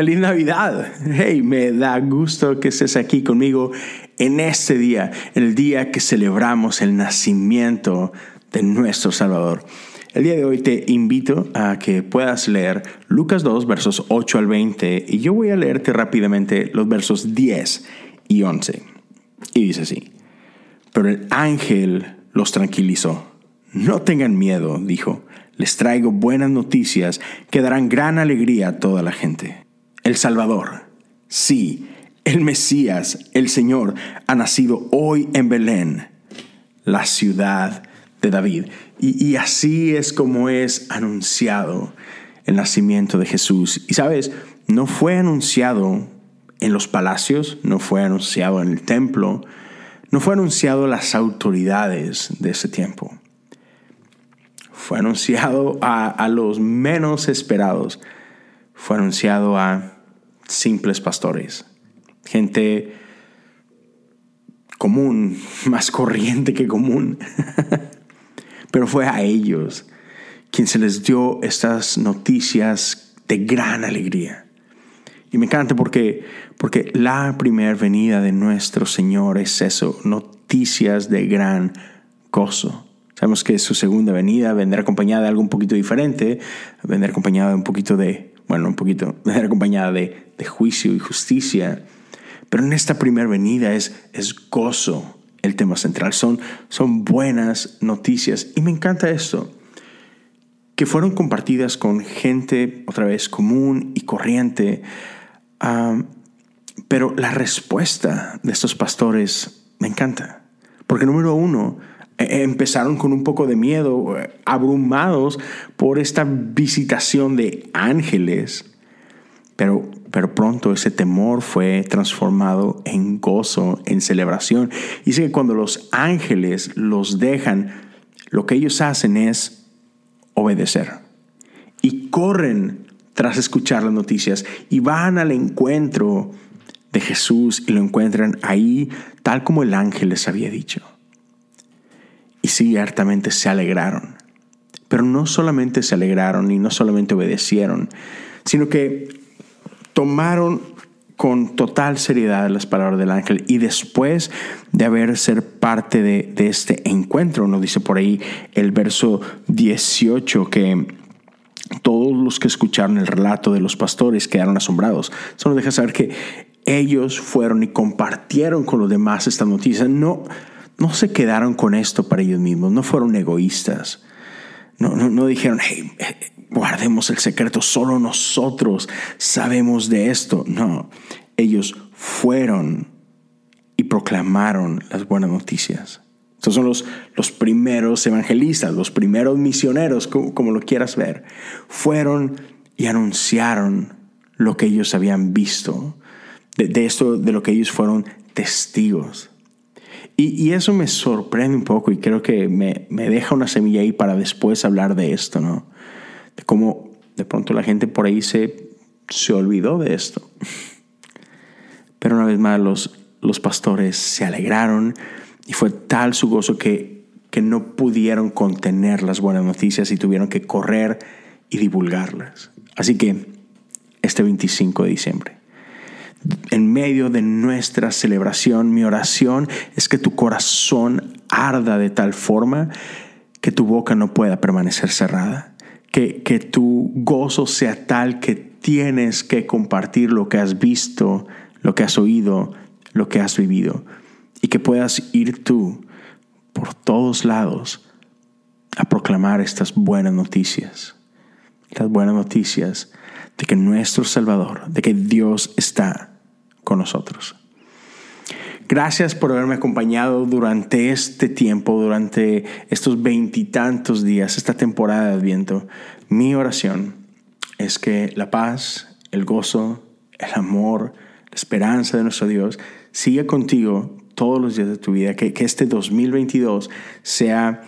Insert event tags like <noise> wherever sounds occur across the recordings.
Feliz Navidad. Hey, me da gusto que estés aquí conmigo en este día, el día que celebramos el nacimiento de nuestro Salvador. El día de hoy te invito a que puedas leer Lucas 2, versos 8 al 20, y yo voy a leerte rápidamente los versos 10 y 11. Y dice así, pero el ángel los tranquilizó. No tengan miedo, dijo, les traigo buenas noticias que darán gran alegría a toda la gente. El Salvador, sí, el Mesías, el Señor, ha nacido hoy en Belén, la ciudad de David. Y, así es como es anunciado el nacimiento de Jesús. Y sabes, no fue anunciado en los palacios, no fue anunciado en el templo, no fue anunciado a las autoridades de ese tiempo. Fue anunciado a, los menos esperados fue anunciado a simples pastores, gente común, <laughs> más corriente que común. <laughs> Pero fue a ellos quien se les dio estas noticias de gran alegría. Y me encanta porque, porque la primera venida de nuestro Señor es eso, noticias de gran gozo. Sabemos que su segunda venida vendrá acompañada de algo un poquito diferente, vendrá acompañada de un poquito de bueno, un poquito, <laughs> acompañada de, de juicio y justicia. Pero en esta primera venida es, es gozo el tema central. Son, son buenas noticias. Y me encanta esto, que fueron compartidas con gente, otra vez, común y corriente. pero la respuesta de estos pastores me encanta. Porque número uno, empezaron con un poco de miedo, abrumados por esta visitación de ángeles, pero, pero pronto ese temor fue transformado en gozo, en celebración. Dice que cuando los ángeles los dejan, lo que ellos hacen es obedecer. Y corren tras escuchar las noticias y van al encuentro de Jesús y lo encuentran ahí tal como el ángel les había dicho y ciertamente se alegraron. Pero no solamente se alegraron y no solamente obedecieron, sino que tomaron con total seriedad las palabras del ángel y después de haber ser parte de, este encuentro, nos dice por ahí el verso 18 que todos los que escucharon el relato de los pastores quedaron asombrados. Eso nos deja saber que ellos fueron y compartieron con los demás esta noticia. No, no se quedaron con esto para ellos mismos, no fueron egoístas. No, dijeron, hey, eh, guardemos el secreto, solo nosotros sabemos de esto. No, ellos fueron y proclamaron las buenas noticias. Estos son los, los primeros evangelistas, los primeros misioneros, como, lo quieras ver. Fueron y anunciaron lo que ellos habían visto, de esto, de lo que ellos fueron testigos. Y, eso me sorprende un poco y creo que me, deja una semilla ahí para después hablar de esto, ¿no? De cómo de pronto la gente por ahí se, se olvidó de esto. Pero una vez más los, los pastores se alegraron y fue tal su gozo que, que no pudieron contener las buenas noticias y tuvieron que correr y divulgarlas. Así que este 25 de diciembre en medio de nuestra celebración, mi oración es que tu corazón arda de tal forma que tu boca no pueda permanecer cerrada, que, tu gozo sea tal que tienes que compartir lo que has visto, lo que has oído, lo que has vivido, y que puedas ir tú por todos lados a proclamar estas buenas noticias, las buenas noticias de que nuestro Salvador, de que Dios está con nosotros. Gracias por haberme acompañado durante este tiempo, durante estos veintitantos días, esta temporada de Adviento. Mi oración es que la paz, el gozo, el amor, la esperanza de nuestro Dios siga contigo todos los días de tu vida. Que, que este 2022 sea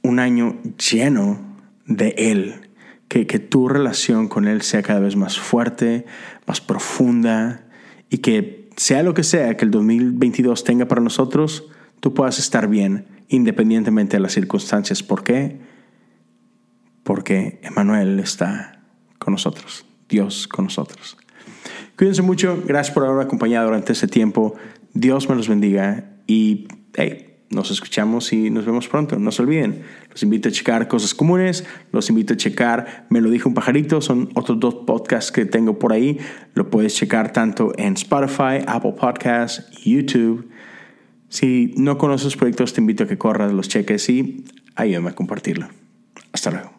un año lleno de Él. Que, que tu relación con Él sea cada vez más fuerte, más profunda, y que sea lo que sea que el 2022 tenga para nosotros, tú puedas estar bien independientemente de las circunstancias. ¿Por qué? Porque Emanuel está con nosotros, Dios con nosotros. Cuídense mucho, gracias por haberme acompañado durante este tiempo. Dios me los bendiga y nos escuchamos y nos vemos pronto. No se olviden, los invito a checar cosas comunes, los invito a checar Me lo dijo un pajarito, son otros dos podcasts que tengo por ahí. Lo puedes checar tanto en Spotify, Apple Podcasts, YouTube. Si no conoces proyectos, te invito a que corras, los cheques y ayúdame a compartirlo. Hasta luego.